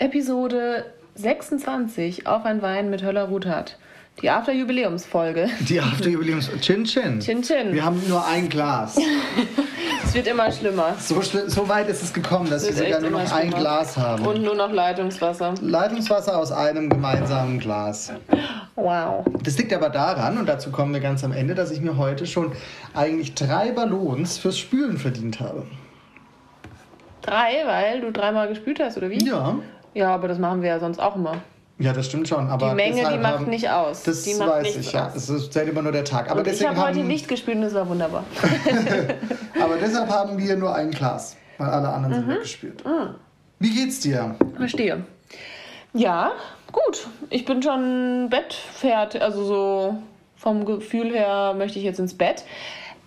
Episode 26 auf ein Wein mit Höller Ruthardt. Die After-Jubiläumsfolge. Die After-Jubiläums... Chin Chin. Chin Chin. Wir haben nur ein Glas. Es wird immer schlimmer. So, schli- so weit ist es gekommen, dass wir sogar nur noch ein schlimmer. Glas haben. Und nur noch Leitungswasser. Leitungswasser aus einem gemeinsamen Glas. Wow. Das liegt aber daran, und dazu kommen wir ganz am Ende, dass ich mir heute schon eigentlich drei Ballons fürs Spülen verdient habe. Drei, weil du dreimal gespült hast, oder wie? Ja. Ja, aber das machen wir ja sonst auch immer. Ja, das stimmt schon. Aber Die Menge, die macht haben- nicht aus. Das die weiß ich, ja. Es zählt immer nur der Tag. Aber Und ich deswegen, habe heute nicht gespült und das war wunderbar. aber deshalb haben wir nur ein Glas, weil alle anderen Mhm. sind weggespült. Wie geht's dir? Verstehe. Ja, gut. Ich bin schon bettfertig. Also so vom Gefühl her möchte ich jetzt ins Bett.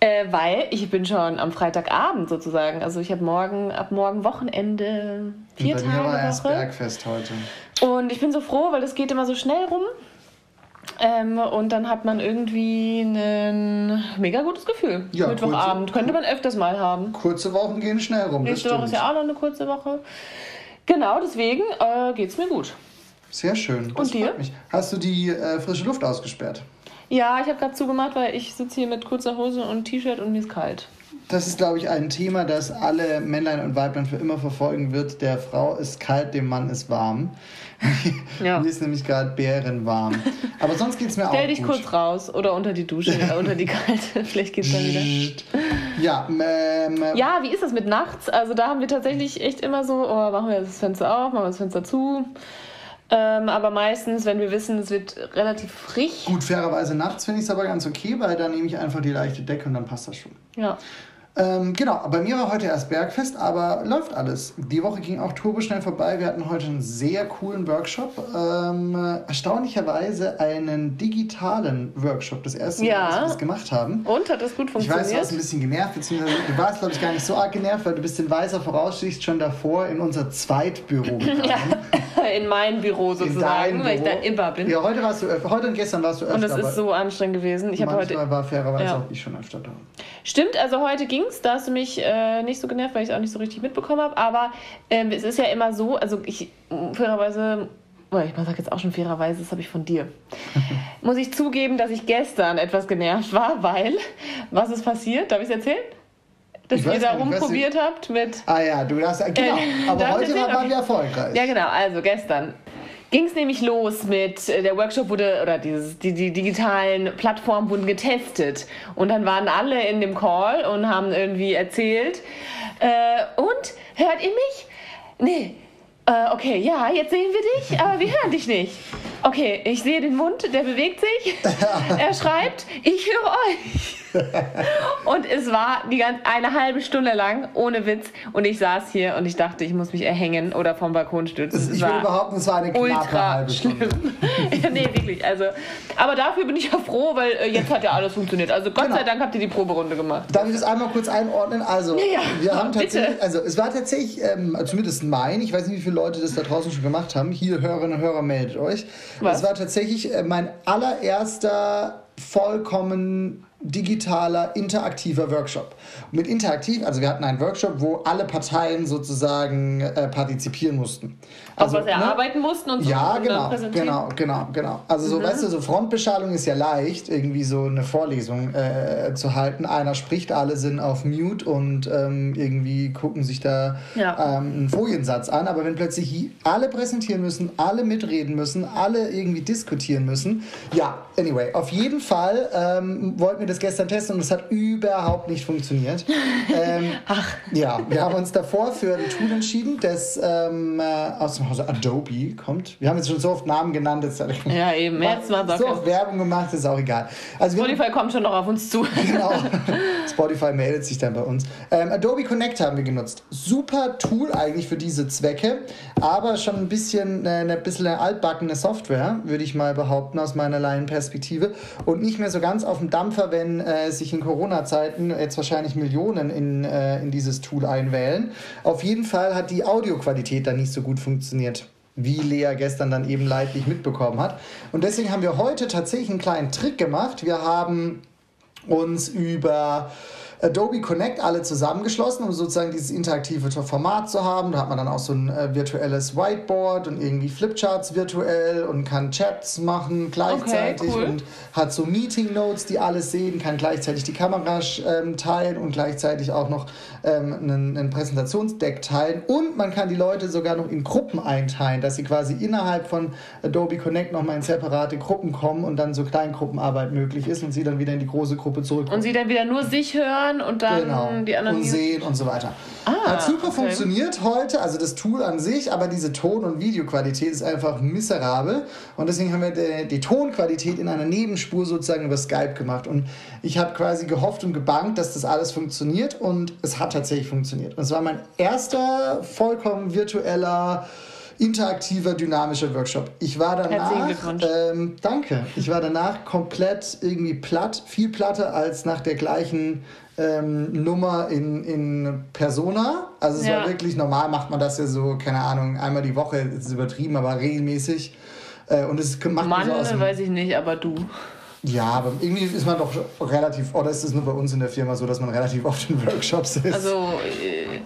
Äh, weil ich bin schon am Freitagabend sozusagen. Also ich habe morgen, ab morgen Wochenende, vier bei mir Tage war erst. Bergfest heute. Und ich bin so froh, weil es geht immer so schnell rum. Ähm, und dann hat man irgendwie ein mega gutes Gefühl. Ja, Mittwochabend. Könnte man öfters mal haben. Kurze Wochen gehen schnell rum. Das Nächste Woche ist ja auch noch eine kurze Woche. Genau, deswegen äh, geht es mir gut. Sehr schön. Das Und dir? freut Mich. Hast du die äh, frische Luft ausgesperrt? Ja, ich habe gerade zugemacht, weil ich sitze hier mit kurzer Hose und T-Shirt und mir ist kalt. Das ist, glaube ich, ein Thema, das alle Männlein und Weiblein für immer verfolgen wird. Der Frau ist kalt, dem Mann ist warm. Ja. Mir ist nämlich gerade bärenwarm. Aber sonst geht es mir auch Stell dich gut. kurz raus oder unter die Dusche, äh, unter die kalte. Vielleicht geht's dann wieder. Ja, ähm, Ja, wie ist das mit nachts? Also da haben wir tatsächlich echt immer so, oh, machen wir das Fenster auf, machen wir das Fenster zu. Ähm, aber meistens, wenn wir wissen, es wird relativ frisch. gut, fairerweise nachts finde ich es aber ganz okay, weil da nehme ich einfach die leichte Decke und dann passt das schon. Ja. Ähm, genau, bei mir war heute erst Bergfest, aber läuft alles. Die Woche ging auch turboschnell vorbei. Wir hatten heute einen sehr coolen Workshop. Ähm, äh, erstaunlicherweise einen digitalen Workshop. Das erste Mal, Ja. dass wir das gemacht haben. Und hat das gut Ich weiß, du funktioniert? warst ein bisschen genervt, beziehungsweise du warst, glaube ich, gar nicht so arg genervt, weil du bist in weißer Voraussicht schon davor in unser Zweitbüro gegangen. In mein Büro In sozusagen, weil ich da Büro. immer bin. Ja, heute warst du öf- heute und gestern warst du öfter. Und das ist so anstrengend gewesen. Ich habe manchmal heute. war fairerweise Ja. auch ich schon öfter da. Stimmt, also heute ging's. Da hast du mich äh, nicht so genervt, weil ich es auch nicht so richtig mitbekommen habe. Aber ähm, es ist ja immer so, also ich fairerweise. oh, Ich sage jetzt auch schon fairerweise, das habe ich von dir. Muss ich zugeben, dass ich gestern etwas genervt war, weil, was ist passiert? Darf ich es erzählen? Dass Ich ihr da rumprobiert habt mit. Ah ja, du hast, genau. Äh, aber darf ich heute waren wir erfolgreich. Ja, genau. Also gestern ging es nämlich los mit, äh, der Workshop wurde, oder dieses, die, die digitalen Plattformen wurden getestet. Und dann waren alle in dem Call und haben irgendwie erzählt. Äh, und, hört ihr mich? Nee. Äh, okay, ja, jetzt sehen wir dich, aber wir hören dich nicht. Okay, ich sehe den Mund, der bewegt sich. er schreibt, ich höre euch. Und es war die ganz, eine halbe Stunde lang, ohne Witz. Und ich saß hier und ich dachte, ich muss mich erhängen oder vom Balkon stürzen. Das- Es ich würde behaupten, es war eine knappe ultra halbe Stunde. ja, nee, wirklich. Also, aber dafür bin ich ja froh, weil äh, jetzt hat ja alles funktioniert. Also Gott Genau. sei Dank habt ihr die Proberunde gemacht. Darf ich das einmal kurz einordnen? Also, Ja, ja. wir haben Bitte. tatsächlich, also es war tatsächlich, ähm, zumindest mein, ich weiß nicht, wie viele Leute das da draußen schon gemacht haben. Hier, Hörerinnen und Hörer, meldet euch. Was? Es war tatsächlich äh, mein allererster vollkommen digitaler, interaktiver Workshop. Mit interaktiv, also wir hatten einen Workshop, wo alle Parteien sozusagen äh, partizipieren mussten. Also, was erarbeiten mussten und so. Ja, genau, genau, genau, genau. Also so, weißt du, so Frontbeschallung ist ja leicht, irgendwie so eine Vorlesung äh, zu halten. Einer spricht, alle sind auf Mute und ähm, irgendwie gucken sich da Ja. ähm, einen Foliensatz an. Aber wenn plötzlich alle präsentieren müssen, alle mitreden müssen, alle irgendwie diskutieren müssen, ja, anyway, auf jeden Fall ähm, wollten wir das gestern testen und es hat überhaupt nicht funktioniert. ähm, Ach. Ja, wir haben uns davor für ein Tool entschieden, das ähm, äh, aus dem Hause Adobe kommt. Wir haben jetzt schon so oft Namen genannt, jetzt Ja, eben. Jetzt auch so oft Werbung gemacht, ist auch egal. Also wir haben- Spotify kommt schon noch auf uns zu. Genau. Spotify meldet sich dann bei uns. Ähm, Adobe Connect haben wir genutzt. Super Tool eigentlich für diese Zwecke, aber schon ein bisschen äh, eine bisschen altbackene Software, würde ich mal behaupten, aus meiner Laienperspektive. Und nicht mehr so ganz auf dem Dampfer, wenn äh, sich in Corona-Zeiten jetzt wahrscheinlich Millionen in, äh, in dieses Tool einwählen. Auf jeden Fall hat die Audioqualität dann nicht so gut funktioniert wie Lea gestern dann eben leidlich mitbekommen hat. Und deswegen haben wir heute tatsächlich einen kleinen Trick gemacht. Wir haben uns über Adobe Connect alle zusammengeschlossen, um sozusagen dieses interaktive Format zu haben. Da hat man dann auch so ein äh, virtuelles Whiteboard und irgendwie Flipcharts virtuell und kann Chats machen gleichzeitig Okay, cool. und hat so Meeting Notes, die alles sehen, kann gleichzeitig die Kamera ähm, teilen und gleichzeitig auch noch ähm, einen, einen Präsentationsdeck teilen. Und man kann die Leute sogar noch in Gruppen einteilen, dass sie quasi innerhalb von Adobe Connect nochmal in separate Gruppen kommen und dann so Kleingruppenarbeit möglich ist und sie dann wieder in die große Gruppe zurückkommen. Und sie dann wieder nur sich hören und dann Genau. die anderen. und sehen und so weiter. Ah, Hat super okay. funktioniert heute, also das Tool an sich, aber diese Ton- und Videoqualität ist einfach miserabel. Und deswegen haben wir die, die Tonqualität in einer Nebenspur sozusagen über Skype gemacht. Und ich habe quasi gehofft und gebankt, dass das alles funktioniert. Und es hat tatsächlich funktioniert. Und es war mein erster vollkommen virtueller interaktiver, dynamischer Workshop. Ich war danach, ähm, danke, ich war danach komplett irgendwie platt, viel platter als nach der gleichen ähm, Nummer in, in Persona. Also es Ja. war wirklich normal, macht man das ja so, keine Ahnung, einmal die Woche, das ist übertrieben, aber regelmäßig. Äh, und es macht man Mann, so aus dem, weiß ich nicht, aber du. Ja, aber irgendwie ist man doch relativ, oder ist es nur bei uns in der Firma so, dass man relativ oft in Workshops ist? Also, äh,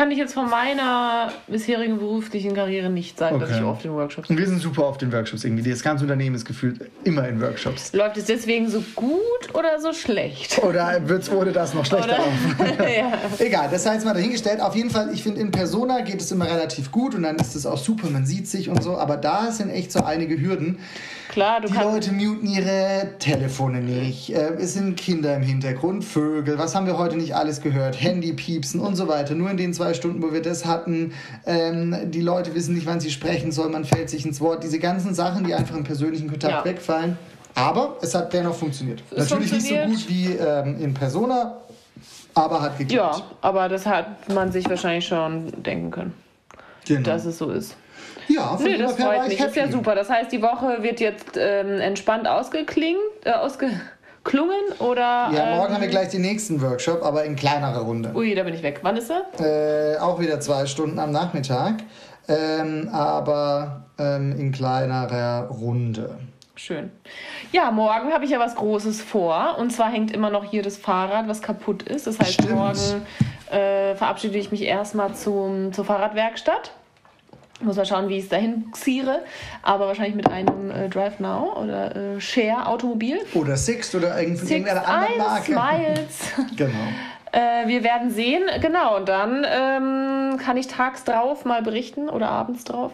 kann ich jetzt von meiner bisherigen beruflichen Karriere nicht sagen, dass Okay. ich oft in Workshops und wir sind super oft in Workshops irgendwie. Das ganze Unternehmen ist gefühlt immer in Workshops. Läuft es deswegen so gut oder so schlecht? Oder wird es ohne das noch schlechter laufen? ja. Egal, das sei jetzt mal dahingestellt. Auf jeden Fall, ich finde, in Persona geht es immer relativ gut und dann ist es auch super, man sieht sich und so. Aber da sind echt so einige Hürden. Klar, du Die kannst. Leute muten ihre Telefone nicht. Äh, es sind Kinder im Hintergrund, Vögel. Was haben wir heute nicht alles gehört? Handypiepsen und so weiter. Nur in den zwei Stunden, wo wir das hatten. Ähm, die Leute wissen nicht, wann sie sprechen sollen. Man fällt sich ins Wort. Diese ganzen Sachen, die einfach im persönlichen Kontakt Ja. wegfallen. Aber es hat dennoch funktioniert. Es Natürlich funktioniert. nicht so gut wie ähm, in Persona, aber hat geklappt. Ja, aber das hat man sich wahrscheinlich schon denken können, genau. dass es so ist. Ja, Nö, das freut ich mich. Ist ja super. Das heißt, die Woche wird jetzt ähm, entspannt ausgeklingt, äh, ausgeklungen oder. Ja, morgen ähm, haben wir gleich den nächsten Workshop, aber in kleinerer Runde. Ui, da bin ich weg. Wann ist er? Äh, auch wieder zwei Stunden am Nachmittag, ähm, aber ähm, in kleinerer Runde. Schön. Ja, morgen habe ich ja was Großes vor. Und zwar hängt immer noch hier das Fahrrad, was kaputt ist. Das heißt, Stimmt. morgen äh, verabschiede ich mich erstmal zum, zur Fahrradwerkstatt. Muss mal schauen, wie ich es dahin ziere. Aber wahrscheinlich mit einem äh, Drive Now oder äh, Share-Automobil. Oder Sixt oder irgend- von Six, irgendeiner anderen eins, Marke. Miles. Genau. Äh, wir werden sehen, genau, und dann ähm, kann ich tags drauf mal berichten oder abends drauf,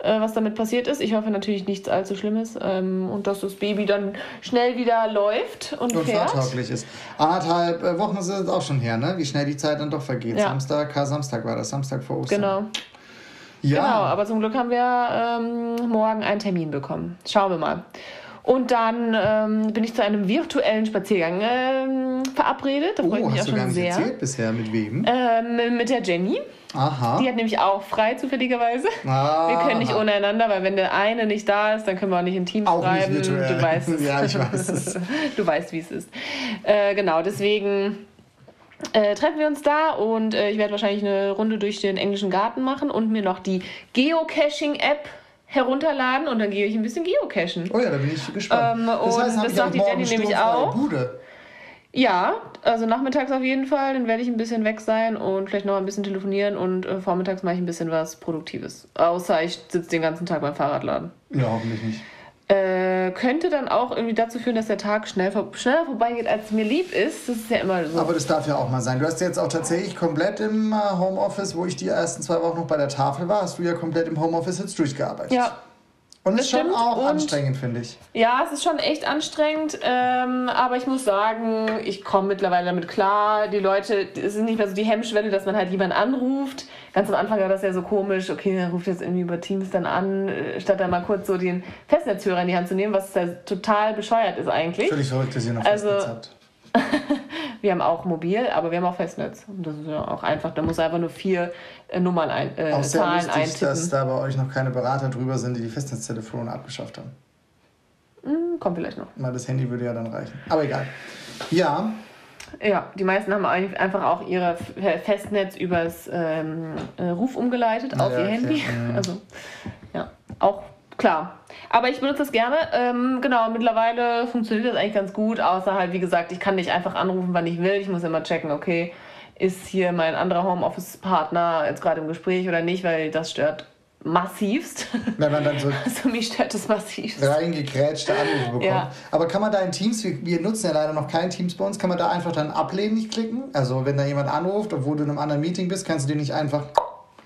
äh, was damit passiert ist. Ich hoffe natürlich nichts allzu Schlimmes ähm, und dass das Baby dann schnell wieder läuft und, Und fährt. fahrtauglich ist. Anderthalb äh, Wochen ist es auch schon her, ne? Wie schnell die Zeit dann doch vergeht. Ja. Samstag, Kar-Samstag war das, Samstag vor Ostern. Genau, Ja. genau, aber zum Glück haben wir ähm, morgen einen Termin bekommen. Schauen wir mal. Und dann ähm, bin ich zu einem virtuellen Spaziergang ähm, verabredet. Da freue ich Oh, mich auch hast du gar schon nicht sehr. erzählt bisher, mit wem? Ähm, mit der Jenny. Aha. Die hat nämlich auch frei, zufälligerweise. Ah, Wir können nicht untereinander, weil wenn der eine nicht da ist, dann können wir auch nicht in Teams Auch nicht schreiben. virtuell. Du weißt es. Ja, ich weiß es. du weißt, wie es ist. Äh, genau, deswegen äh, treffen wir uns da und äh, ich werde wahrscheinlich eine Runde durch den englischen Garten machen und mir noch die Geocaching-App herunterladen und dann gehe ich ein bisschen geocachen. Oh ja, da bin ich gespannt. Ähm, das heißt, das sagt die Jenny nämlich auch. Bude. Ja, also nachmittags auf jeden Fall, dann werde ich ein bisschen weg sein und vielleicht noch ein bisschen telefonieren und äh, vormittags mache ich ein bisschen was Produktives. Außer ich sitze den ganzen Tag beim Fahrradladen. Ja, hoffentlich nicht. Äh, könnte dann auch irgendwie dazu führen, dass der Tag schnell vor schneller vorbeigeht, als mir lieb ist. Das ist ja immer so. Aber das darf ja auch mal sein. Du hast jetzt auch tatsächlich komplett im äh, Homeoffice, wo ich die ersten zwei Wochen noch bei der Tafel war, hast du ja komplett im Homeoffice jetzt durchgearbeitet. ja, Und das ist schon stimmt. auch Und- anstrengend, finde ich. ja, es ist schon echt anstrengend, ähm, aber ich muss sagen, ich komme mittlerweile damit klar. Die Leute, es ist nicht mehr so die Hemmschwelle, dass man halt jemanden anruft. Ganz am Anfang war das ja so komisch, okay, er ruft jetzt irgendwie über Teams dann an, äh, statt dann mal kurz so den Festnetzhörer in die Hand zu nehmen, was da total bescheuert ist eigentlich. Verrückt, dass ihr noch Also- Festnetz habt. Wir haben auch mobil, aber wir haben auch Festnetz. Und das ist ja auch einfach. Da muss einfach nur vier äh, Nummern ein, äh, Auch sehr Zahlen lustig, eintippen. dass da bei euch noch keine Berater drüber sind, die die Festnetztelefone abgeschafft haben. Hm, kommt vielleicht noch. Mal das Handy würde ja dann reichen. Aber egal. Ja, Ja, die meisten haben einfach auch ihre F- Festnetz übers ähm, äh, Ruf umgeleitet auf ja, ihr. Handy. Mhm. Also, ja, auch klar. Aber ich benutze das gerne. Ähm, genau, mittlerweile funktioniert das eigentlich ganz gut, außer halt, wie gesagt, ich kann nicht einfach anrufen, wann ich will. Ich muss immer checken, okay, ist hier mein anderer Homeoffice-Partner jetzt gerade im Gespräch oder nicht, weil das stört massivst. Wenn man dann so Also mich stört das massivst. reingekrätschte Anrufe bekommt. Ja. Aber kann man da in Teams, wir, nutzen ja leider noch kein Teams bei uns, kann man da einfach dann ablehnen nicht klicken? Also wenn da jemand anruft, obwohl du in einem anderen Meeting bist, kannst du den nicht einfach.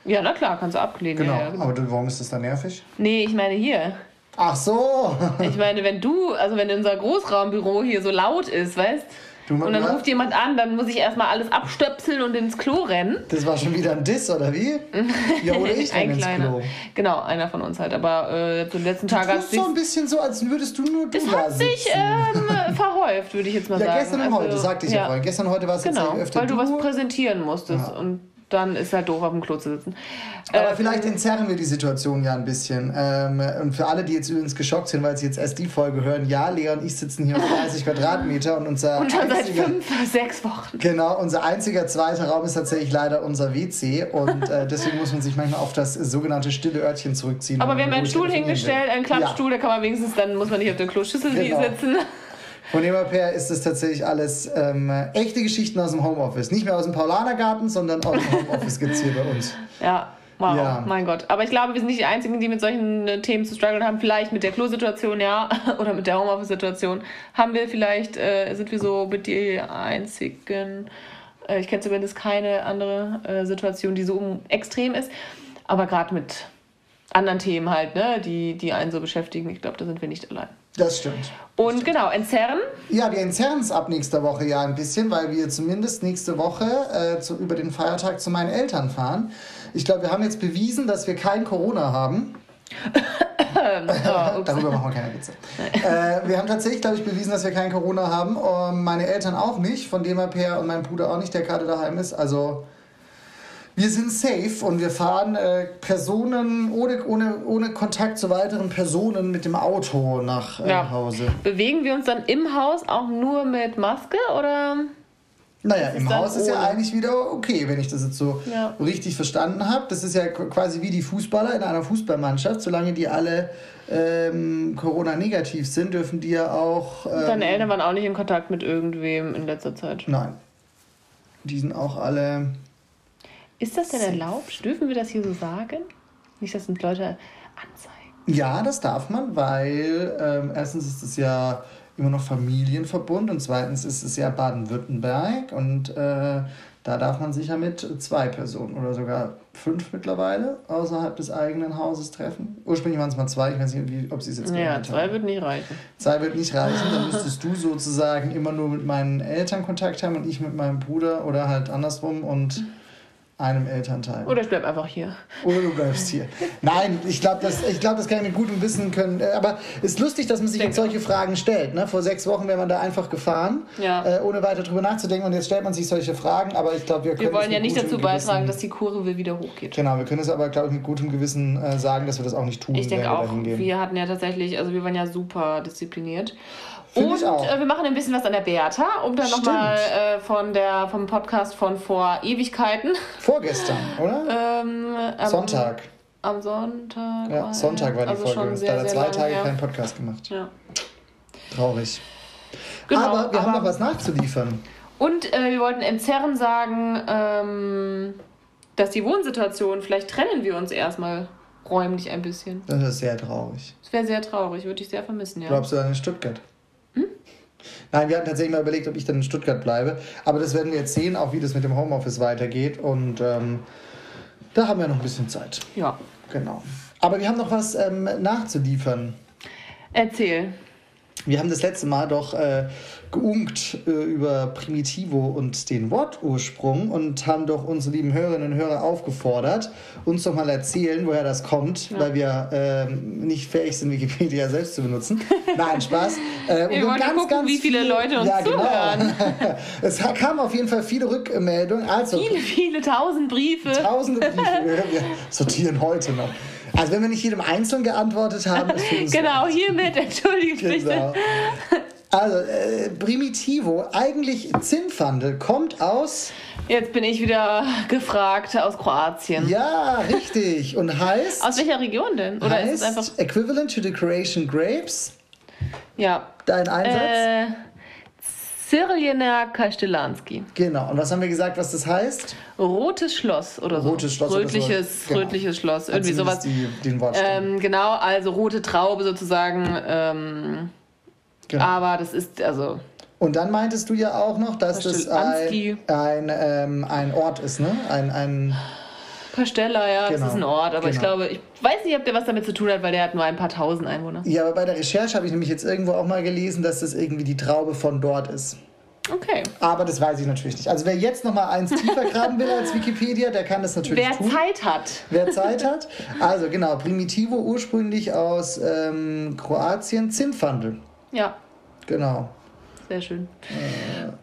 Ja, na klar, kannst du ablehnen. Genau. Ja, ja, genau. Aber du, warum ist das dann nervig? Nee, ich meine hier. Ach so! Ich meine, wenn du, also wenn unser Großraumbüro hier so laut ist, weißt Du, und dann ja, ruft jemand an, dann muss ich erstmal alles abstöpseln und ins Klo rennen. Das war schon wieder ein Diss, oder wie? Ja, oder ich Ein kleiner. Klo. Genau, einer von uns halt. Aber äh, zum letzten Tag Du hat sich so ein bisschen so, als würdest du nur du Es da hat sich ähm, verhäuft, würde ich jetzt mal ja, sagen. gestern und Also, heute, sagte ich ja, vorhin. Gestern und heute war es Genau, tatsächlich öfter weil du, was präsentieren musstest Ja. und dann ist halt doof, auf dem Klo zu sitzen. Aber Äh, vielleicht entzerren wir die Situation ja ein bisschen. Ähm, und für alle, die jetzt übrigens geschockt sind, weil sie jetzt erst die Folge hören, ja, Lea und ich sitzen hier auf 30 Quadratmeter und unser und schon seit einziger, fünf, sechs Wochen. genau, unser einziger zweiter Raum ist tatsächlich leider unser WC und äh, deswegen muss man sich manchmal auf das sogenannte stille Örtchen zurückziehen. Aber wir haben einen Stuhl hingestellt, einen Klappstuhl, da kann man wenigstens, dann muss man nicht auf der Kloschüssel Genau. sitzen. Von dem her ist es tatsächlich alles ähm, echte Geschichten aus dem Homeoffice. Nicht mehr aus dem Paulanergarten, sondern aus dem Homeoffice gibt es hier bei uns. Ja, wow, Ja. mein Gott. Aber ich glaube, wir sind nicht die Einzigen, die mit solchen äh, Themen zu strugglen haben. Vielleicht mit der Klosituation, ja, oder mit der Homeoffice-Situation. Haben wir vielleicht, äh, sind wir so mit die Einzigen. Äh, ich kenne zumindest keine andere äh, Situation, die so extrem ist. Aber gerade mit anderen Themen halt, ne, die, die einen so beschäftigen, ich glaube, da sind wir nicht allein. Das stimmt. Und genau, entzerren. Ja, wir entzerren es ab nächster Woche ja ein bisschen, weil wir zumindest nächste Woche äh, zu, über den Feiertag zu meinen Eltern fahren. Ich glaube, wir haben jetzt bewiesen, dass wir kein Corona haben. Oh, ups. Darüber machen wir keine Witze. äh, wir haben tatsächlich, glaube ich, bewiesen, dass wir kein Corona haben. Ähm, meine Eltern auch nicht, von dem her und mein Bruder auch nicht, der gerade daheim ist. Also wir sind safe und wir fahren äh, Personen ohne, ohne, ohne Kontakt zu weiteren Personen mit dem Auto nach äh, Ja. Hause. Bewegen wir uns dann im Haus auch nur mit Maske oder? Naja, im Haus ist ja eigentlich wieder okay, wenn ich das jetzt so Ja. richtig verstanden habe. Das ist ja qu- quasi wie die Fußballer in einer Fußballmannschaft. Solange die alle ähm, Corona-negativ sind, dürfen die ja auch. Ähm, Deine Eltern waren auch nicht in Kontakt mit irgendwem in letzter Zeit. Nein. Die sind auch alle. Ist das denn erlaubt? Dürfen wir das hier so sagen? Nicht, dass uns Leute anzeigen. Ja, das darf man, weil ähm, erstens ist es ja immer noch Familienverbund und zweitens ist es ja Baden-Württemberg und äh, da darf man sich ja mit zwei Personen oder sogar fünf mittlerweile außerhalb des eigenen Hauses treffen. Ursprünglich waren es mal zwei, ich weiß nicht, wie, ob sie es jetzt Ja, zwei haben. wird nicht reichen. Zwei wird nicht reichen, dann müsstest du sozusagen immer nur mit meinen Eltern Kontakt haben und ich mit meinem Bruder oder halt andersrum und einem Elternteil. Oder ich bleib einfach hier. Oder du bleibst hier. Nein, ich glaube, das, ich glaub, das kann ich mit gutem Wissen können. Äh, Aber es ist lustig, dass man sich jetzt solche Fragen stellt. Ne? Vor sechs Wochen wäre man da einfach gefahren, Ja. äh, ohne weiter drüber nachzudenken. Und jetzt stellt man sich solche Fragen. Aber ich glaube, wir können. Wir wollen ja nicht dazu Gewissen- beitragen, dass die Kurve wieder hochgeht. Genau, wir können es aber, glaube ich, mit gutem Gewissen äh, sagen, dass wir das auch nicht tun, Ich denke auch, wir hatten ja tatsächlich, also wir waren ja super diszipliniert. Find Und äh, wir machen ein bisschen was an der Beata, um dann nochmal äh, von der, vom Podcast von vor Ewigkeiten. Vorgestern, oder? Ähm, am, Sonntag. Am Sonntag. Ja, Sonntag war die also Folge. Sehr, da hat er zwei Tage keinen Podcast gemacht. Ja. Traurig. Genau, aber wir haben aber- noch was nachzuliefern. Und äh, wir wollten entzerren sagen, ähm, dass die Wohnsituation, vielleicht trennen wir uns erstmal räumlich ein bisschen. Das ist sehr traurig. Das wäre sehr traurig, würde ich sehr vermissen, ja. Glaubst du dann in Stuttgart? Nein, wir hatten tatsächlich mal überlegt, ob ich dann in Stuttgart bleibe. Aber das werden wir jetzt sehen, auch wie das mit dem Homeoffice weitergeht. Und ähm, da haben wir noch ein bisschen Zeit. Ja. Genau. Aber wir haben noch was ähm, nachzuliefern. Erzähl. Wir haben das letzte Mal doch äh, geunkt äh, über Primitivo und den Wortursprung und haben doch unsere lieben Hörerinnen und Hörer aufgefordert, uns doch mal erzählen, woher das kommt, weil wir ähm, nicht fähig sind, Wikipedia selbst zu benutzen. Nein, Spaß. Äh, Wir wollen gucken, wie viele Leute uns ja, genau. zuhören. es kamen auf jeden Fall viele Rückmeldungen. Also, Viele, viele tausend Briefe. tausende Briefe. Wir sortieren heute noch. Also, wenn wir nicht jedem einzeln geantwortet haben, ist Genau, hiermit entschuldigt bitte. Genau. Also, äh, Primitivo, eigentlich Zinnfandel, kommt aus. Jetzt bin ich wieder gefragt aus Kroatien. Ja, richtig. Und heißt. Aus welcher Region denn? Oder heißt ist es einfach. Equivalent to the Croatian Grapes. Ja. Dein Einsatz? Äh, Cyriljena Kastelanski. Genau. Und was haben wir gesagt, was das heißt? Rotes Schloss oder so. Rotes Schloss oder so. Rötliches, Genau. rötliches Schloss. Irgendwie sowas. Die, den. Ähm, genau, also rote Traube sozusagen. Ähm, Genau. Aber das ist, also, Und dann meintest du ja auch noch, dass das ein, ein, ähm, ein Ort ist, ne? Ein, ein Pastella, ja, Genau, das ist ein Ort. Aber ich genau. glaube, ich weiß nicht, ob der was damit zu tun hat, weil der hat nur ein paar tausend Einwohner. ja, aber bei der Recherche habe ich nämlich jetzt irgendwo auch mal gelesen, dass das irgendwie die Traube von dort ist. Okay. Aber das weiß ich natürlich nicht. Also wer jetzt noch mal eins tiefer graben will als Wikipedia, der kann das natürlich Wer tun. Zeit hat. Wer Zeit hat. Also genau, Primitivo ursprünglich aus ähm, Kroatien, Zinnfandel. Ja, Genau. sehr schön.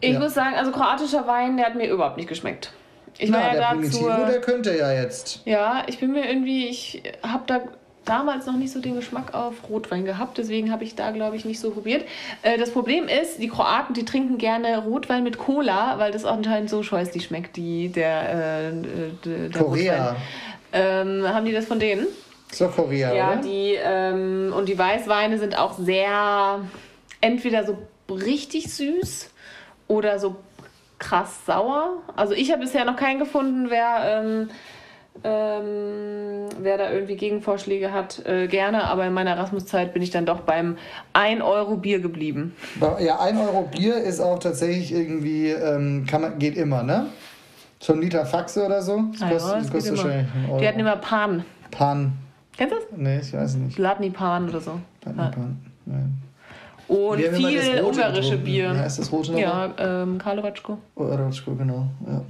ich Äh, ja. muss sagen, also kroatischer Wein, der hat mir überhaupt nicht geschmeckt. Ich war Na, ja der dazu. Der könnte ja jetzt. Ja, ich bin mir irgendwie, ich habe da damals noch nicht so den Geschmack auf Rotwein gehabt, deswegen habe ich da, glaube ich, nicht so probiert. Äh, das Problem ist, die Kroaten, die trinken gerne Rotwein mit Cola, weil das auch anscheinend so scheußlich schmeckt, die, der, äh, der der Korea. Ähm, haben die das von denen? So Korea, Ja, oder? die, ähm, und die Weißweine sind auch sehr, entweder so richtig süß oder so krass sauer. Also ich habe bisher noch keinen gefunden, wer, ähm, ähm, wer da irgendwie Gegenvorschläge hat. Äh, gerne, aber in meiner Erasmus-Zeit bin ich dann doch beim 1 Euro Bier geblieben. Ja, 1 Euro Bier ist auch tatsächlich irgendwie, ähm, kann man, geht immer, ne? So ein Liter Faxe oder so. Das Ah ja, kostet, das das kostet wahrscheinlich Euro. Die hatten immer Pan. Pan. Kennst du das? Nee, ich weiß nicht. Ladni Pan oder so. Pan, Ja. Pan. Nein. Und das viel ungarische. Bier. Wie heißt das Rote nochmal? Ja, ähm, Karlovatschko. Oratschko, genau. Ja.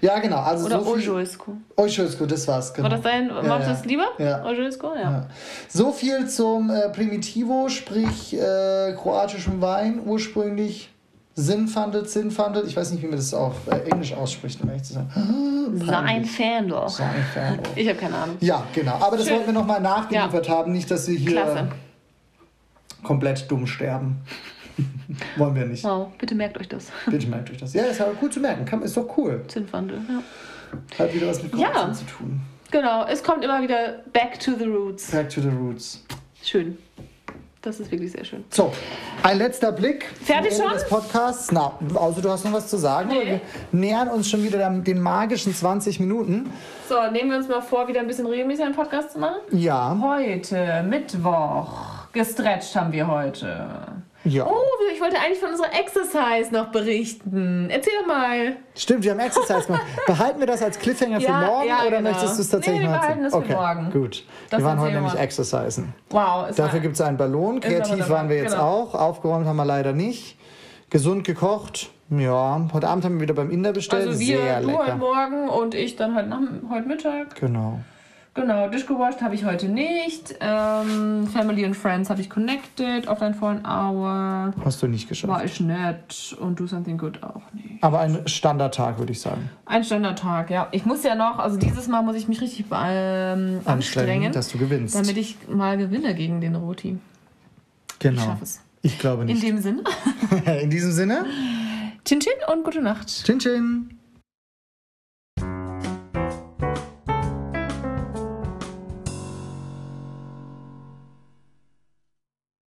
ja, genau. Also Oder so. Ojoisko. Ojoisko, das war's, genau. War das dein, magst du ja. das lieber? Ja. Ojoisko? Ja. Ja. So viel zum äh, Primitivo, sprich äh, kroatischem Wein, ursprünglich Sinnfandel, Zinnfandel. Ich weiß nicht, wie man das auf äh, Englisch ausspricht, um ehrlich zu sein. Sein Fandor. Sein Fan. Ich habe keine Ahnung. Ja, genau. Aber das Schön. wollten wir nochmal nachgeliefert haben, nicht, dass wir hier Klasse. Komplett dumm sterben. Wollen wir nicht. Wow, bitte merkt euch das. Bitte merkt euch das. Ja, ist aber cool zu merken. Kann, ist doch cool. Zinnwandel, ja. Hat wieder was mit Ja. Kroatien zu tun. Genau, es kommt immer wieder back to the roots. Back to the roots. Schön. Das ist wirklich sehr schön. So, ein letzter Blick Fertig schon? des Podcasts. Na, außer du hast noch was zu sagen. aber Wir nähern uns schon wieder den magischen 20 Minuten. So, nehmen wir uns mal vor, wieder ein bisschen regelmäßig einen Podcast zu machen. Ja, Heute, Mittwoch. Gestretcht haben wir heute. ja. Oh, ich wollte eigentlich von unserer Exercise noch berichten. Erzähl doch mal. Stimmt, wir haben Exercise gemacht. Behalten wir das als Cliffhanger für Ja, morgen ja, oder genau. möchtest du es tatsächlich Nee, wir mal behalten erzählen? das für okay, morgen. gut. Das wir waren heute nämlich mal. Exercisen. Wow, es Dafür gibt es einen Ballon. Kreativ waren wir jetzt Genau. auch. Aufgeräumt haben wir leider nicht. Gesund gekocht. Ja, heute Abend haben wir wieder beim Inder bestellt. Also wir, Sehr du heute lecker. Morgen und ich dann heute, nach, heute Mittag. Genau. Genau, Dish gewascht habe ich heute nicht. Ähm, Family and Friends habe ich connected. Offline for an hour. Hast du nicht geschafft. War ich nett. Und Do Something Good auch nicht. Aber ein Standardtag, würde ich sagen. Ein Standardtag, ja. Ich muss ja noch, also dieses Mal muss ich mich richtig ähm, anstrengen, dass du gewinnst. damit ich mal gewinne gegen den Roti. genau. Ich schaffe es. Ich glaube In nicht. dem Sinn. In diesem Sinne, Chin Chin und gute Nacht. Chin Chin.